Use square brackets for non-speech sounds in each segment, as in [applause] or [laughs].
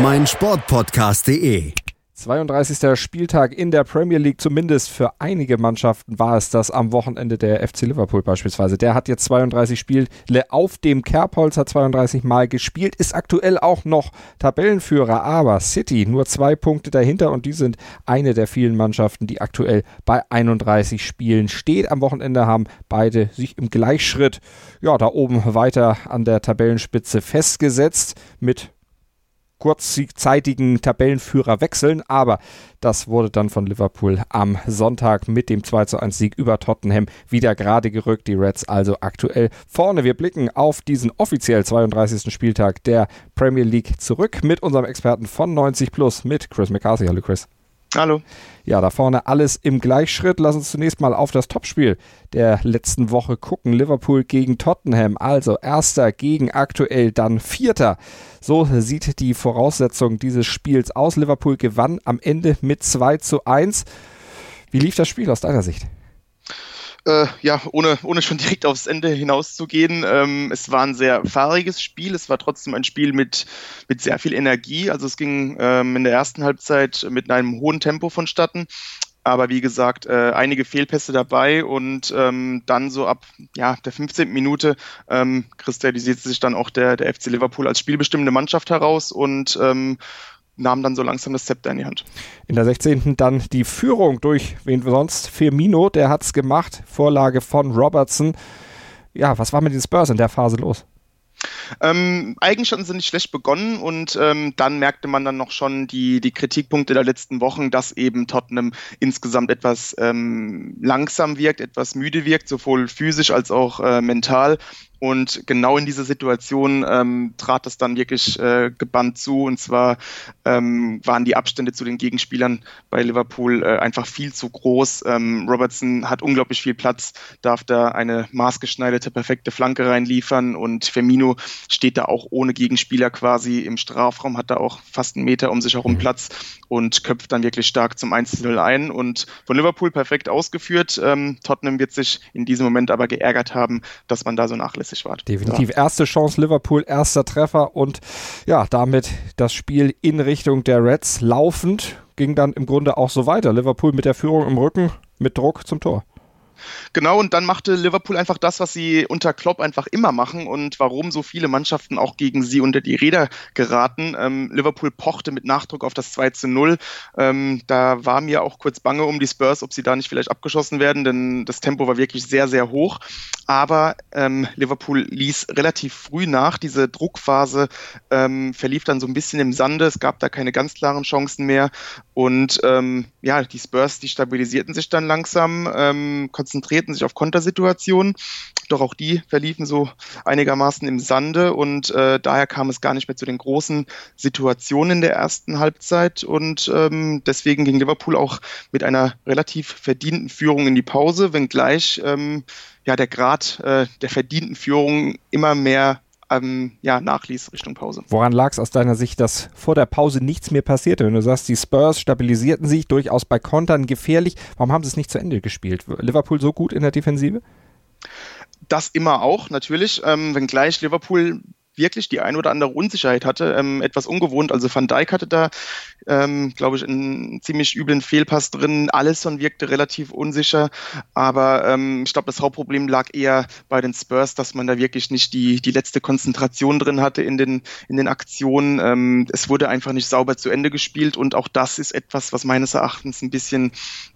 meinsportpodcast.de. 32. Spieltag in der Premier League, zumindest für einige Mannschaften war es das am Wochenende der FC Liverpool beispielsweise. Der hat jetzt 32 Spiele auf dem Kerbholz, hat 32 Mal gespielt, ist aktuell auch noch Tabellenführer, aber City nur zwei Punkte dahinter und die sind eine der vielen Mannschaften, die aktuell bei 31 Spielen steht. Am Wochenende haben beide sich im Gleichschritt ja, da oben weiter an der Tabellenspitze festgesetzt mit kurzzeitigen Tabellenführer wechseln, aber das wurde dann von Liverpool am Sonntag mit dem 2 zu 1 Sieg über Tottenham wieder gerade gerückt. Die Reds also aktuell vorne. Wir blicken auf diesen offiziell 32. Spieltag der Premier League zurück mit unserem Experten von 90 Plus mit Chris McCarthy. Hallo Chris. Hallo. Ja, da vorne alles im Gleichschritt. Lass uns zunächst mal auf das Topspiel der letzten Woche gucken. Liverpool gegen Tottenham. Also erster gegen aktuell dann vierter. So sieht die Voraussetzung dieses Spiels aus. Liverpool gewann am Ende mit 2 zu 1. Wie lief das Spiel aus deiner Sicht? Äh, ja, ohne, ohne schon direkt aufs Ende hinauszugehen, ähm, es war ein sehr fahriges Spiel. Es war trotzdem ein Spiel mit, mit sehr viel Energie. Also es ging ähm, in der ersten Halbzeit mit einem hohen Tempo vonstatten. Aber wie gesagt, äh, einige Fehlpässe dabei und ähm, dann so ab ja, der 15. Minute ähm, kristallisiert sich dann auch der, der FC Liverpool als spielbestimmende Mannschaft heraus und ähm, nahm dann so langsam das Zepter in die Hand. In der 16. dann die Führung durch, wen sonst? Firmino, der hat es gemacht. Vorlage von Robertson. Ja, was war mit den Spurs in der Phase los? Ähm, eigentlich hatten sie nicht schlecht begonnen und ähm, dann merkte man dann noch schon die, die Kritikpunkte der letzten Wochen, dass eben Tottenham insgesamt etwas ähm, langsam wirkt, etwas müde wirkt, sowohl physisch als auch äh, mental. Und genau in dieser Situation ähm, trat es dann wirklich äh, gebannt zu. Und zwar ähm, waren die Abstände zu den Gegenspielern bei Liverpool äh, einfach viel zu groß. Ähm, Robertson hat unglaublich viel Platz, darf da eine maßgeschneiderte, perfekte Flanke reinliefern. Und Firmino steht da auch ohne Gegenspieler quasi im Strafraum, hat da auch fast einen Meter um sich herum mhm. Platz und köpft dann wirklich stark zum 1-0 ein. Und von Liverpool perfekt ausgeführt. Ähm, Tottenham wird sich in diesem Moment aber geärgert haben, dass man da so nachlässt zuverlässig war. Definitiv. Ja. Erste Chance Liverpool, erster Treffer und ja, damit das Spiel in Richtung der Reds laufend ging dann im Grunde auch so weiter. Liverpool mit der Führung im Rücken, mit Druck zum Tor. Genau, und dann machte Liverpool einfach das, was sie unter Klopp einfach immer machen und warum so viele Mannschaften auch gegen sie unter die Räder geraten. Ähm, Liverpool pochte mit Nachdruck auf das 2 zu 0. Ähm, da war mir auch kurz bange um die Spurs, ob sie da nicht vielleicht abgeschossen werden, denn das Tempo war wirklich sehr, sehr hoch. Aber ähm, Liverpool ließ relativ früh nach. Diese Druckphase ähm, verlief dann so ein bisschen im Sande. Es gab da keine ganz klaren Chancen mehr. Und ähm, ja, die Spurs, die stabilisierten sich dann langsam, ähm, konzentrierten sich auf Kontersituationen, doch auch die verliefen so einigermaßen im Sande und äh, daher kam es gar nicht mehr zu den großen Situationen in der ersten Halbzeit. Und ähm, deswegen ging Liverpool auch mit einer relativ verdienten Führung in die Pause, wenngleich ähm, ja der Grad äh, der verdienten Führung immer mehr ähm, ja, nachließ Richtung Pause. Woran lag es aus deiner Sicht, dass vor der Pause nichts mehr passierte? Wenn du sagst, die Spurs stabilisierten sich durchaus bei Kontern gefährlich, warum haben sie es nicht zu Ende gespielt? Liverpool so gut in der Defensive? Das immer auch, natürlich. Ähm, wenngleich Liverpool wirklich die ein oder andere Unsicherheit hatte. Ähm, etwas ungewohnt. Also Van Dijk hatte da, ähm, glaube ich, einen ziemlich üblen Fehlpass drin. Allison wirkte relativ unsicher. Aber ähm, ich glaube, das Hauptproblem lag eher bei den Spurs, dass man da wirklich nicht die, die letzte Konzentration drin hatte in den, in den Aktionen. Ähm, es wurde einfach nicht sauber zu Ende gespielt. Und auch das ist etwas, was meines Erachtens ein bisschen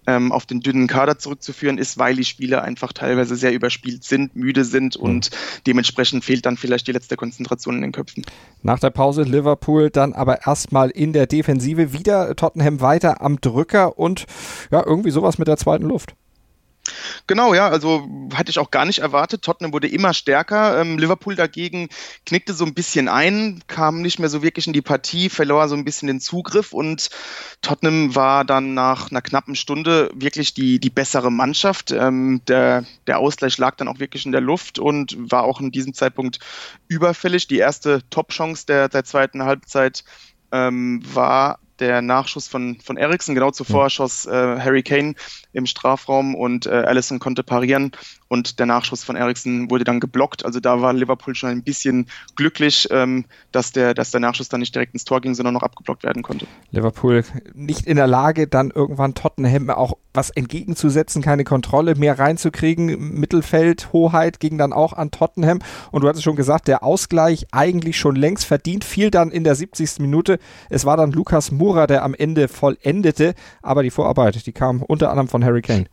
ähm, auf den dünnen Kader zurückzuführen ist, weil die Spieler einfach teilweise sehr überspielt sind, müde sind mhm. und dementsprechend fehlt dann vielleicht die letzte Konzentration in den Köpfen. Nach der Pause Liverpool dann aber erstmal in der Defensive wieder Tottenham weiter am Drücker und ja, irgendwie sowas mit der zweiten Luft. Genau, ja, also hatte ich auch gar nicht erwartet. Tottenham wurde immer stärker. Ähm, Liverpool dagegen knickte so ein bisschen ein, kam nicht mehr so wirklich in die Partie, verlor so ein bisschen den Zugriff und Tottenham war dann nach einer knappen Stunde wirklich die, die bessere Mannschaft. Ähm, der, der Ausgleich lag dann auch wirklich in der Luft und war auch in diesem Zeitpunkt überfällig. Die erste Top-Chance der, der zweiten Halbzeit ähm, war der Nachschuss von, von Eriksen. Genau zuvor schoss äh, Harry Kane im Strafraum und äh, Allison konnte parieren und der Nachschuss von Eriksen wurde dann geblockt. Also da war Liverpool schon ein bisschen glücklich, ähm, dass, der, dass der Nachschuss dann nicht direkt ins Tor ging, sondern noch abgeblockt werden konnte. Liverpool nicht in der Lage, dann irgendwann Tottenham auch was entgegenzusetzen, keine Kontrolle mehr reinzukriegen. Mittelfeld, Hoheit ging dann auch an Tottenham. Und du hattest schon gesagt, der Ausgleich eigentlich schon längst verdient, fiel dann in der 70. Minute. Es war dann Lukas Mura, der am Ende vollendete. Aber die Vorarbeit, die kam unter anderem von Harry Kane.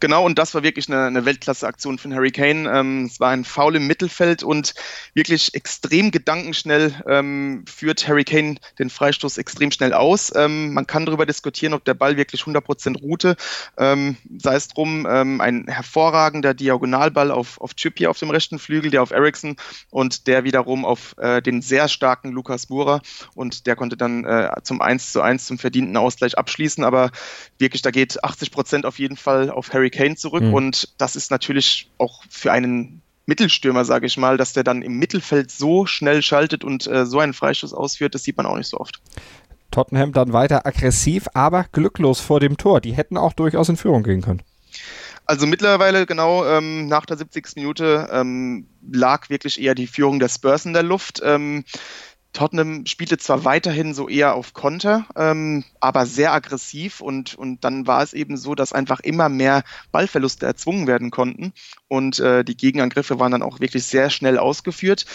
Genau, und das war wirklich eine, eine Weltklasse-Aktion von Harry Kane. Ähm, es war ein Foul im Mittelfeld und wirklich extrem gedankenschnell ähm, führt Harry Kane den Freistoß extrem schnell aus. Ähm, man kann darüber diskutieren, ob der Ball wirklich 100% ruhte. Ähm, sei es drum, ähm, ein hervorragender Diagonalball auf, auf Trippier auf dem rechten Flügel, der auf Ericsson und der wiederum auf äh, den sehr starken Lukas Mura und der konnte dann äh, zum 1 zu 1 zum verdienten Ausgleich abschließen. Aber wirklich, da geht 80% auf jeden Fall auf Harry Kane zurück mhm. und das ist natürlich auch für einen Mittelstürmer, sage ich mal, dass der dann im Mittelfeld so schnell schaltet und äh, so einen Freistoß ausführt, das sieht man auch nicht so oft. Tottenham dann weiter aggressiv, aber glücklos vor dem Tor. Die hätten auch durchaus in Führung gehen können. Also mittlerweile genau ähm, nach der 70. Minute ähm, lag wirklich eher die Führung der Spurs in der Luft. Ähm, Tottenham spielte zwar weiterhin so eher auf Konter, ähm, aber sehr aggressiv und, und dann war es eben so, dass einfach immer mehr Ballverluste erzwungen werden konnten und äh, die Gegenangriffe waren dann auch wirklich sehr schnell ausgeführt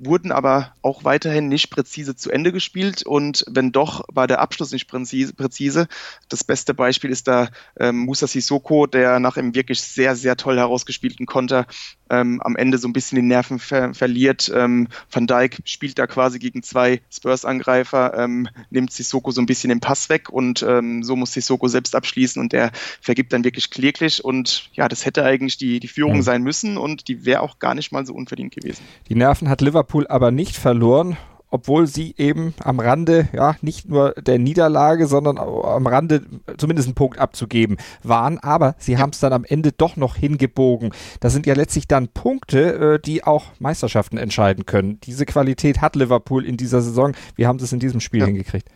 wurden aber auch weiterhin nicht präzise zu Ende gespielt und wenn doch, war der Abschluss nicht präzise. Das beste Beispiel ist da ähm, Musa Sissoko, der nach einem wirklich sehr, sehr toll herausgespielten Konter ähm, am Ende so ein bisschen die Nerven ver verliert. Ähm, Van Dijk spielt da quasi gegen zwei Spurs-Angreifer, ähm, nimmt Sissoko so ein bisschen den Pass weg und ähm, so muss Sissoko selbst abschließen und der vergibt dann wirklich kläglich und ja, das hätte eigentlich die, die Führung sein müssen und die wäre auch gar nicht mal so unverdient gewesen. Die Nerven hat Liverpool Liverpool aber nicht verloren, obwohl sie eben am Rande, ja, nicht nur der Niederlage, sondern am Rande zumindest einen Punkt abzugeben waren. Aber sie haben es dann am Ende doch noch hingebogen. Das sind ja letztlich dann Punkte, äh, die auch Meisterschaften entscheiden können. Diese Qualität hat Liverpool in dieser Saison. Wie haben sie es in diesem Spiel ja. hingekriegt?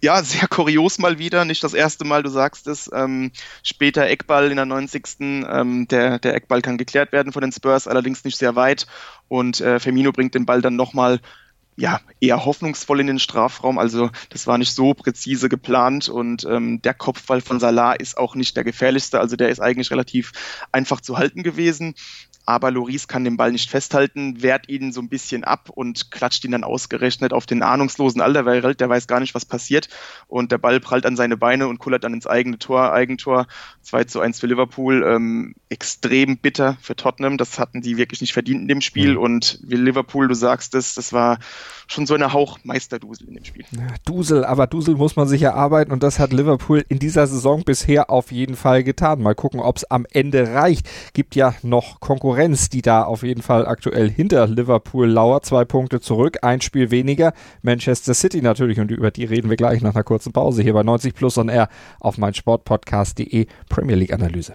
Ja, sehr kurios mal wieder. Nicht das erste Mal, du sagst es. Ähm, später Eckball in der 90. Ähm, der, der Eckball kann geklärt werden von den Spurs, allerdings nicht sehr weit. Und äh, Firmino bringt den Ball dann nochmal ja, eher hoffnungsvoll in den Strafraum. Also das war nicht so präzise geplant und ähm, der Kopfball von Salah ist auch nicht der gefährlichste. Also der ist eigentlich relativ einfach zu halten gewesen aber Loris kann den Ball nicht festhalten, wehrt ihn so ein bisschen ab und klatscht ihn dann ausgerechnet auf den ahnungslosen Alderweireld, der weiß gar nicht, was passiert und der Ball prallt an seine Beine und kullert dann ins eigene Tor, Eigentor, 2 zu 1 für Liverpool, ähm, extrem bitter für Tottenham, das hatten die wirklich nicht verdient in dem Spiel mhm. und wie Liverpool, du sagst es, das war schon so eine Hauch Meisterdusel in dem Spiel. Ja, Dusel, aber Dusel muss man sich erarbeiten und das hat Liverpool in dieser Saison bisher auf jeden Fall getan. Mal gucken, ob es am Ende reicht. Gibt ja noch Konkurrenz, die da auf jeden Fall aktuell hinter Liverpool lauert. Zwei Punkte zurück, ein Spiel weniger. Manchester City natürlich und über die reden wir gleich nach einer kurzen Pause hier bei 90 Plus on Air auf meinsportpodcast.de Premier League Analyse.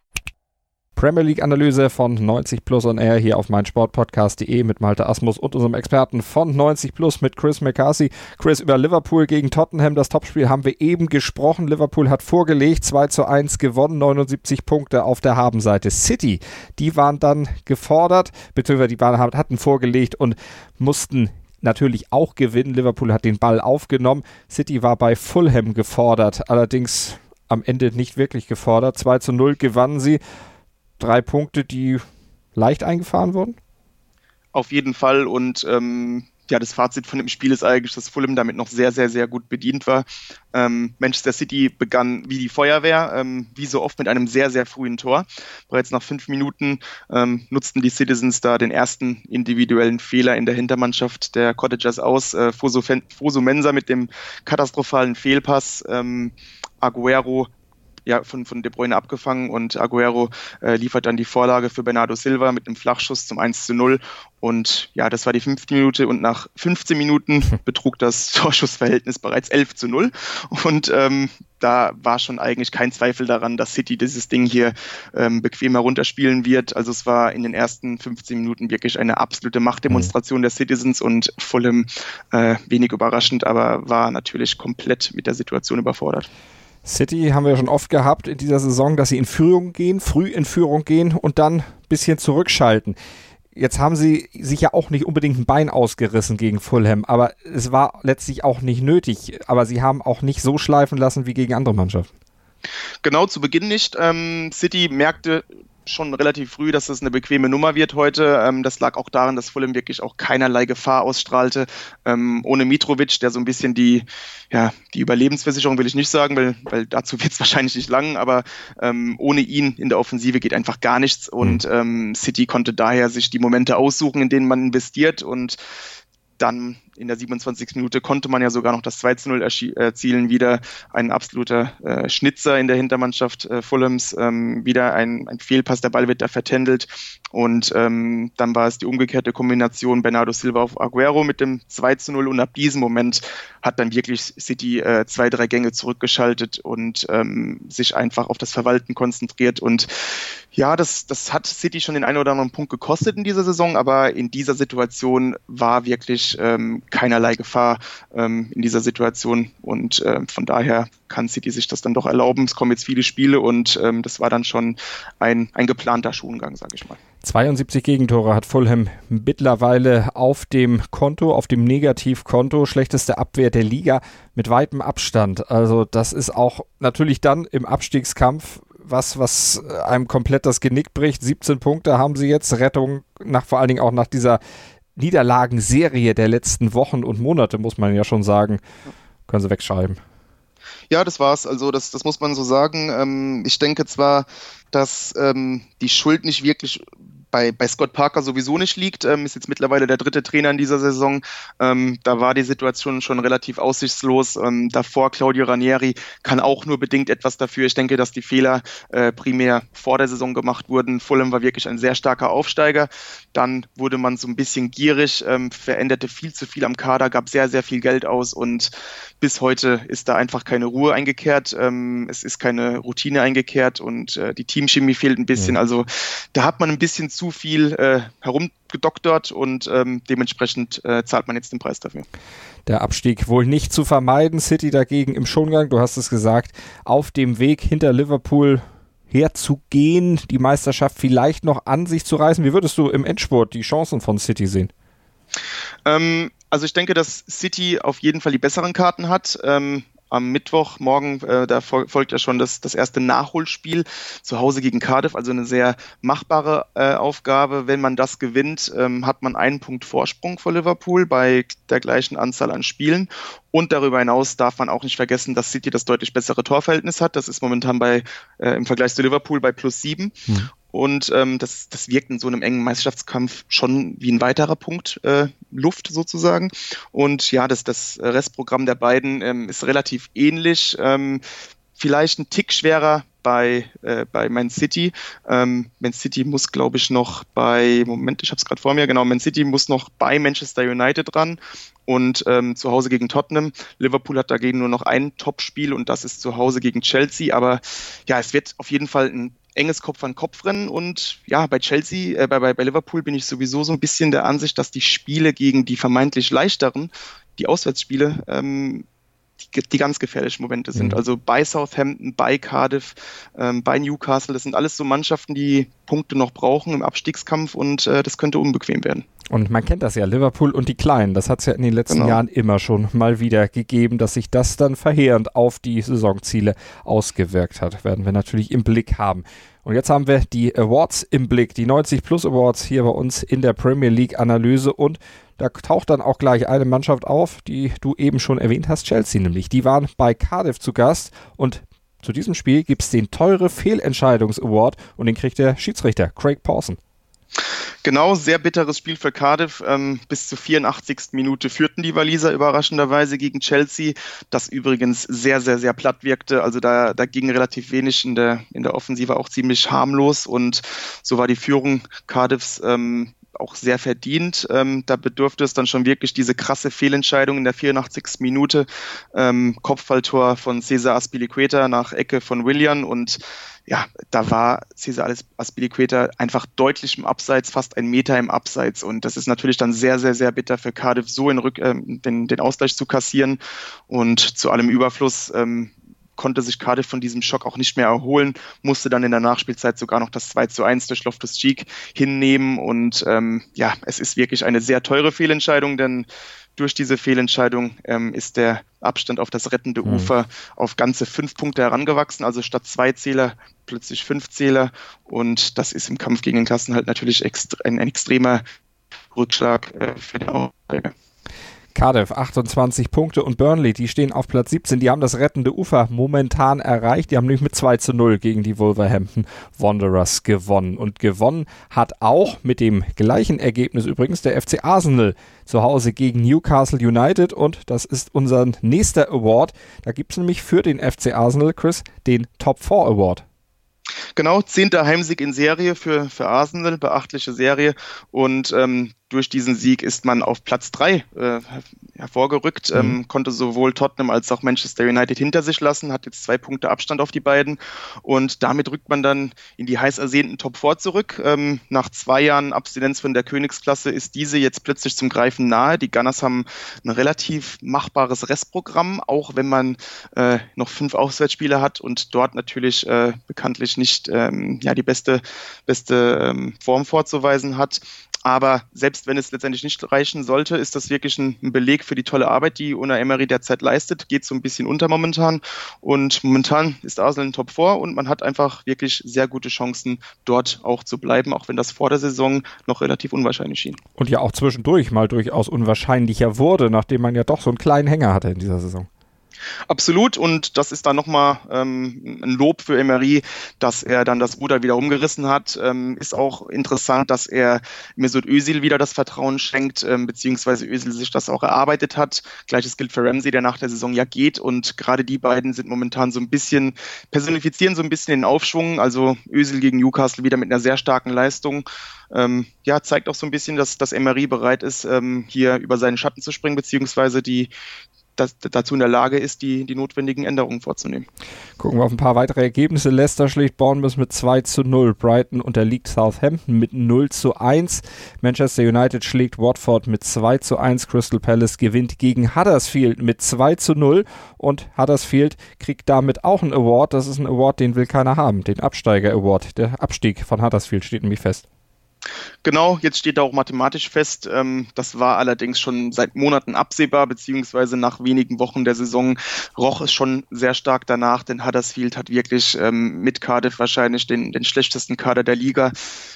Premier League Analyse von 90 Plus on Air hier auf meinsportpodcast.de mit Malte Asmus und unserem Experten von 90 Plus mit Chris McCarthy. Chris, über Liverpool gegen Tottenham, das Topspiel haben wir eben gesprochen. Liverpool hat vorgelegt, 2 zu 1 gewonnen, 79 Punkte auf der Habenseite. City, die waren dann gefordert, beziehungsweise die waren, hatten vorgelegt und mussten natürlich auch gewinnen. Liverpool hat den Ball aufgenommen. City war bei Fulham gefordert, allerdings am Ende nicht wirklich gefordert. 2 zu 0 gewannen sie. Drei Punkte, die leicht eingefahren wurden? Auf jeden Fall und ähm, ja, das Fazit von dem Spiel ist eigentlich, dass Fulham damit noch sehr, sehr, sehr gut bedient war. Ähm, Manchester City begann wie die Feuerwehr, ähm, wie so oft mit einem sehr, sehr frühen Tor. Bereits nach fünf Minuten ähm, nutzten die Citizens da den ersten individuellen Fehler in der Hintermannschaft der Cottagers aus. Äh, Foso, Foso Mensa mit dem katastrophalen Fehlpass. Ähm, Aguero ja, von, von De Bruyne abgefangen und Aguero äh, liefert dann die Vorlage für Bernardo Silva mit einem Flachschuss zum 1 zu 0. Und ja, das war die fünfte Minute und nach 15 Minuten [laughs] betrug das Torschussverhältnis bereits 11 zu 0. Und ähm, da war schon eigentlich kein Zweifel daran, dass City dieses Ding hier ähm, bequem herunterspielen wird. Also es war in den ersten 15 Minuten wirklich eine absolute Machtdemonstration mhm. der Citizens und Fulham äh, wenig überraschend, aber war natürlich komplett mit der Situation überfordert. City haben wir schon oft gehabt in dieser Saison, dass sie in Führung gehen, früh in Führung gehen und dann ein bisschen zurückschalten. Jetzt haben sie sich ja auch nicht unbedingt ein Bein ausgerissen gegen Fulham, aber es war letztlich auch nicht nötig. Aber sie haben auch nicht so schleifen lassen wie gegen andere Mannschaften. Genau, zu Beginn nicht. Ähm, City merkte schon relativ früh, dass das eine bequeme Nummer wird heute. Ähm, das lag auch daran, dass Fulham wirklich auch keinerlei Gefahr ausstrahlte. Ähm, ohne Mitrovic, der so ein bisschen die, ja, die Überlebensversicherung will ich nicht sagen, weil, weil dazu wird es [laughs] wahrscheinlich nicht lang, aber ähm, ohne ihn in der Offensive geht einfach gar nichts und mhm. ähm, City konnte daher sich die Momente aussuchen, in denen man investiert und dann in der 27. Minute konnte man ja sogar noch das 2 zu 0 erzielen. Wieder ein absoluter äh, Schnitzer in der Hintermannschaft äh, Fulhams. Ähm, wieder ein, ein Fehlpass, der Ball wird da vertändelt. Und ähm, dann war es die umgekehrte Kombination Bernardo Silva auf Aguero mit dem 2 zu 0. Und ab diesem Moment hat dann wirklich City äh, zwei, drei Gänge zurückgeschaltet und ähm, sich einfach auf das Verwalten konzentriert. Und ja, das, das hat City schon den einen oder anderen Punkt gekostet in dieser Saison, aber in dieser Situation war wirklich ähm, keinerlei Gefahr ähm, in dieser Situation. Und äh, von daher kann City sich das dann doch erlauben. Es kommen jetzt viele Spiele und ähm, das war dann schon ein, ein geplanter Schulengang, sage ich mal. 72 Gegentore hat Fulham mittlerweile auf dem Konto, auf dem Negativkonto, schlechteste Abwehr der Liga mit weitem Abstand. Also das ist auch natürlich dann im Abstiegskampf was, was einem komplett das Genick bricht. 17 Punkte haben sie jetzt, Rettung nach vor allen Dingen auch nach dieser Niederlagenserie der letzten Wochen und Monate, muss man ja schon sagen, können sie wegschreiben. Ja, das war's. Also das, das muss man so sagen. Ähm, ich denke zwar, dass ähm, die Schuld nicht wirklich bei, bei Scott Parker sowieso nicht liegt. Ähm, ist jetzt mittlerweile der dritte Trainer in dieser Saison. Ähm, da war die Situation schon relativ aussichtslos. Ähm, davor Claudio Ranieri kann auch nur bedingt etwas dafür. Ich denke, dass die Fehler äh, primär vor der Saison gemacht wurden. Fulham war wirklich ein sehr starker Aufsteiger. Dann wurde man so ein bisschen gierig, ähm, veränderte viel zu viel am Kader, gab sehr, sehr viel Geld aus und bis heute ist da einfach keine Ruhe eingekehrt. Ähm, es ist keine Routine eingekehrt und äh, die Teamchemie fehlt ein bisschen. Ja. Also da hat man ein bisschen zu zu viel äh, herumgedoktert und ähm, dementsprechend äh, zahlt man jetzt den Preis dafür. Der Abstieg wohl nicht zu vermeiden. City dagegen im Schongang, du hast es gesagt, auf dem Weg hinter Liverpool herzugehen, die Meisterschaft vielleicht noch an sich zu reißen. Wie würdest du im Endspurt die Chancen von City sehen? Ähm, also ich denke, dass City auf jeden Fall die besseren Karten hat. Ähm, am Mittwoch, morgen, äh, da folgt ja schon das, das erste Nachholspiel zu Hause gegen Cardiff, also eine sehr machbare äh, Aufgabe. Wenn man das gewinnt, ähm, hat man einen Punkt Vorsprung vor Liverpool bei der gleichen Anzahl an Spielen. Und darüber hinaus darf man auch nicht vergessen, dass City das deutlich bessere Torverhältnis hat. Das ist momentan bei äh, im Vergleich zu Liverpool bei plus sieben. Mhm. Und ähm, das, das wirkt in so einem engen Meisterschaftskampf schon wie ein weiterer Punkt äh, Luft sozusagen. Und ja, das, das Restprogramm der beiden ähm, ist relativ ähnlich. Ähm, vielleicht ein Tick schwerer bei, äh, bei Man City. Ähm, Man City muss, glaube ich, noch bei, Moment, ich habe es gerade vor mir, genau, Man City muss noch bei Manchester United ran und ähm, zu Hause gegen Tottenham. Liverpool hat dagegen nur noch ein Topspiel und das ist zu Hause gegen Chelsea. Aber ja, es wird auf jeden Fall ein enges Kopf-an-Kopf-Rennen und ja, bei Chelsea, äh, bei, bei Liverpool bin ich sowieso so ein bisschen der Ansicht, dass die Spiele gegen die vermeintlich leichteren, die Auswärtsspiele, ähm, die, die ganz gefährlichen Momente sind. Mhm. Also bei Southampton, bei Cardiff, ähm, bei Newcastle, das sind alles so Mannschaften, die Punkte noch brauchen im Abstiegskampf und äh, das könnte unbequem werden. Und man kennt das ja, Liverpool und die Kleinen, das hat es ja in den letzten genau. Jahren immer schon mal wieder gegeben, dass sich das dann verheerend auf die Saisonziele ausgewirkt hat. Werden wir natürlich im Blick haben. Und jetzt haben wir die Awards im Blick, die 90 Plus Awards hier bei uns in der Premier League Analyse und da taucht dann auch gleich eine Mannschaft auf, die du eben schon erwähnt hast, Chelsea nämlich. Die waren bei Cardiff zu Gast und zu diesem Spiel gibt es den teure Fehlentscheidungs-Award und den kriegt der Schiedsrichter Craig Pawson. Genau, sehr bitteres Spiel für Cardiff. Ähm, bis zur 84. Minute führten die Waliser überraschenderweise gegen Chelsea, das übrigens sehr, sehr, sehr platt wirkte. Also da, da ging relativ wenig in der, in der Offensive, auch ziemlich harmlos und so war die Führung Cardiffs ähm, auch sehr verdient. Ähm, da bedurfte es dann schon wirklich diese krasse Fehlentscheidung in der 84. Minute. Ähm, Kopfballtor von Cesar Aspilicueta nach Ecke von William und ja, da war Cesar Aspilicueta einfach deutlich im Abseits, fast ein Meter im Abseits. Und das ist natürlich dann sehr, sehr, sehr bitter für Cardiff, so in Rück, äh, den, den Ausgleich zu kassieren. Und zu allem Überfluss ähm, konnte sich Cardiff von diesem Schock auch nicht mehr erholen, musste dann in der Nachspielzeit sogar noch das 2 zu 1 durch Loftus Cheek hinnehmen. Und ähm, ja, es ist wirklich eine sehr teure Fehlentscheidung, denn durch diese Fehlentscheidung ähm, ist der Abstand auf das rettende mhm. Ufer auf ganze fünf Punkte herangewachsen, also statt zwei Zähler plötzlich fünf Zähler. Und das ist im Kampf gegen den Klassen halt natürlich ein, ein extremer Rückschlag äh, für den Aufsteiger. Cardiff 28 Punkte und Burnley, die stehen auf Platz 17. Die haben das rettende Ufer momentan erreicht. Die haben nämlich mit 2 zu 0 gegen die Wolverhampton Wanderers gewonnen. Und gewonnen hat auch mit dem gleichen Ergebnis übrigens der FC Arsenal zu Hause gegen Newcastle United. Und das ist unser nächster Award. Da gibt es nämlich für den FC Arsenal, Chris, den Top 4 Award. Genau, zehnter Heimsieg in Serie für, für Arsenal, beachtliche Serie. Und ähm, durch diesen Sieg ist man auf Platz drei äh, hervorgerückt, mhm. ähm, konnte sowohl Tottenham als auch Manchester United hinter sich lassen, hat jetzt zwei Punkte Abstand auf die beiden und damit rückt man dann in die heiß ersehnten Top 4 zurück. Ähm, nach zwei Jahren Abstinenz von der Königsklasse ist diese jetzt plötzlich zum Greifen nahe. Die Gunners haben ein relativ machbares Restprogramm, auch wenn man äh, noch fünf Auswärtsspiele hat und dort natürlich äh, bekanntlich nicht ähm, ja, die beste, beste ähm, Form vorzuweisen hat. Aber selbst wenn es letztendlich nicht reichen sollte, ist das wirklich ein, Beleg für die tolle Arbeit, die Una Emery derzeit leistet. Geht so ein bisschen unter momentan. Und momentan ist Arsenal in Top 4 und man hat einfach wirklich sehr gute Chancen, dort auch zu bleiben, auch wenn das vor der Saison noch relativ unwahrscheinlich schien. Und ja auch zwischendurch mal durchaus unwahrscheinlicher wurde, nachdem man ja doch so einen kleinen Hänger hatte in dieser Saison. Absolut und das ist dann nochmal ähm, ein Lob für Emery, dass er dann das Ruder wieder umgerissen hat. Ähm, ist auch interessant, dass er Mesut Özil wieder das Vertrauen schenkt, ähm, beziehungsweise Özil sich das auch erarbeitet hat. Gleiches gilt für Ramsey, der nach der Saison ja geht und gerade die beiden sind momentan so ein bisschen, personifizieren so ein bisschen den Aufschwung. Also Özil gegen Newcastle wieder mit einer sehr starken Leistung. Ähm, ja, zeigt auch so ein bisschen, dass, dass Emery bereit ist, ähm, hier über seinen Schatten zu springen, beziehungsweise die, das, dazu in der Lage ist, die, die notwendigen Änderungen vorzunehmen. Gucken wir auf ein paar weitere Ergebnisse. Leicester schlägt Bournemouth mit 2 zu 0. Brighton unterliegt Southampton mit 0 zu 1. Manchester United schlägt Watford mit 2 zu 1. Crystal Palace gewinnt gegen Huddersfield mit 2 zu 0. Und Huddersfield kriegt damit auch einen Award. Das ist ein Award, den will keiner haben. Den Absteiger Award. Der Abstieg von Huddersfield steht nämlich fest. Genau, jetzt steht da auch mathematisch fest. Ähm, das war allerdings schon seit Monaten absehbar, beziehungsweise nach wenigen Wochen der Saison roch es schon sehr stark danach, denn Huddersfield hat wirklich ähm, mit Cardiff wahrscheinlich den, den schlechtesten Kader der Liga.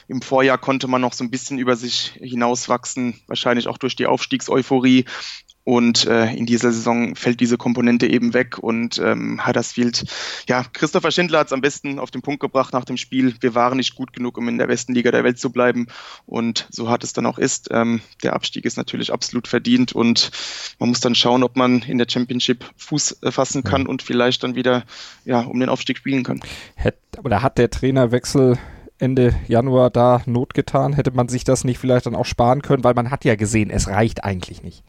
Im Vorjahr konnte man noch so ein bisschen über sich hinauswachsen, wahrscheinlich auch durch die Aufstiegseuphorie. Und äh, in dieser Saison fällt diese Komponente eben weg und ähm, Huddersfield, ja, Christopher Schindler hat es am besten auf den Punkt gebracht nach dem Spiel. Wir waren nicht gut genug, um in der besten Liga der Welt zu bleiben und so hat es dann auch ist. Ähm, der Abstieg ist natürlich absolut verdient und man muss dann schauen, ob man in der Championship Fuß äh, fassen kann und vielleicht dann wieder ja, um den Aufstieg spielen kann. Hätt, oder hat der Trainerwechsel Ende Januar da Not getan? Hätte man sich das nicht vielleicht dann auch sparen können, weil man hat ja gesehen, es reicht eigentlich nicht.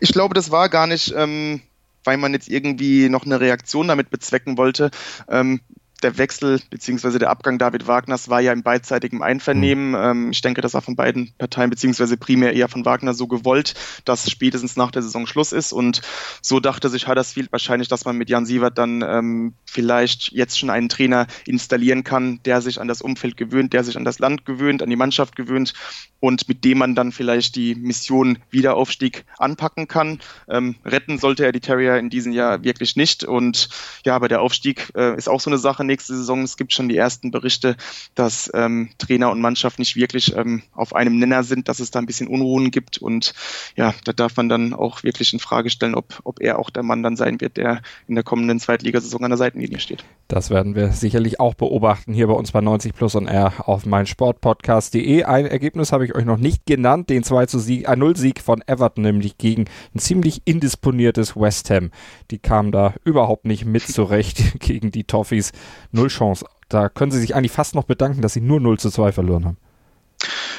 Ich glaube, das war gar nicht, ähm, weil man jetzt irgendwie noch eine Reaktion damit bezwecken wollte. Ähm, der Wechsel bzw. der Abgang David Wagners war ja im beidseitigen Einvernehmen. Mhm. Ähm, ich denke, das war von beiden Parteien bzw. primär eher von Wagner so gewollt, dass spätestens nach der Saison Schluss ist. Und so dachte sich Huddersfield wahrscheinlich, dass man mit Jan Sievert dann ähm, vielleicht jetzt schon einen Trainer installieren kann, der sich an das Umfeld gewöhnt, der sich an das Land gewöhnt, an die Mannschaft gewöhnt und mit dem man dann vielleicht die Mission Wiederaufstieg anpacken kann. Ähm, retten sollte er die Terrier in diesem Jahr wirklich nicht. Und ja, aber der Aufstieg äh, ist auch so eine Sache nächste Saison. Es gibt schon die ersten Berichte, dass ähm, Trainer und Mannschaft nicht wirklich ähm, auf einem Nenner sind, dass es da ein bisschen Unruhen gibt. Und ja, da darf man dann auch wirklich in Frage stellen, ob, ob er auch der Mann dann sein wird, der in der kommenden Zweitligasaison an der Seitenlinie steht. Das werden wir sicherlich auch beobachten hier bei uns bei 90 Plus und R auf meinsportpodcast.de. Ein Ergebnis habe ich euch noch nicht genannt, den 2 zu Sieg, 0 Sieg von Everton, nämlich gegen ein ziemlich indisponiertes West Ham. Die kamen da überhaupt nicht mit [laughs] zurecht [laughs] gegen die Toffees. Null Chance. Da können sie sich eigentlich fast noch bedanken, dass sie nur 0 zu 2 verloren haben.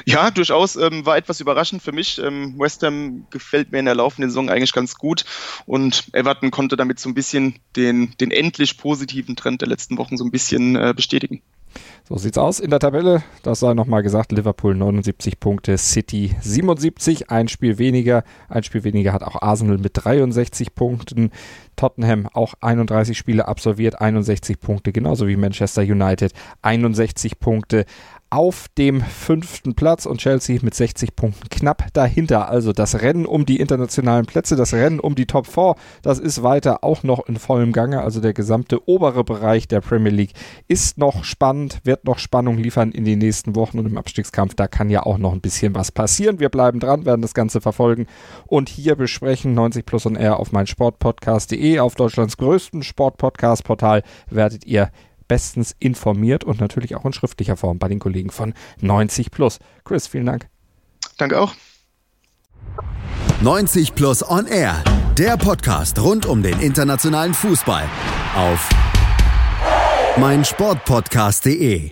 Ja, durchaus ähm, war etwas überraschend für mich. Ähm, West Ham gefällt mir in der laufenden Saison eigentlich ganz gut und Everton konnte damit so ein bisschen den, den endlich positiven Trend der letzten Wochen so ein bisschen äh, bestätigen. So sieht's aus in der Tabelle. Das sei nochmal gesagt. Liverpool 79 Punkte, City 77, ein Spiel weniger. Ein Spiel weniger hat auch Arsenal mit 63 Punkten. Tottenham auch 31 Spiele absolviert, 61 Punkte, genauso wie Manchester United 61 Punkte auf dem fünften Platz und Chelsea mit 60 Punkten knapp dahinter. Also das Rennen um die internationalen Plätze, das Rennen um die Top 4, das ist weiter auch noch in vollem Gange. Also der gesamte obere Bereich der Premier League ist noch spannend, wird noch Spannung liefern in den nächsten Wochen und im Abstiegskampf. Da kann ja auch noch ein bisschen was passieren. Wir bleiben dran, werden das Ganze verfolgen und hier besprechen 90 Plus und R auf mein Sportpodcast.de. Auf Deutschlands größten Sportpodcast-Portal werdet ihr bestens informiert und natürlich auch in schriftlicher Form bei den Kollegen von 90 Plus. Chris, vielen Dank. Danke auch. 90 Plus On Air, der Podcast rund um den internationalen Fußball auf meinsportpodcast.de.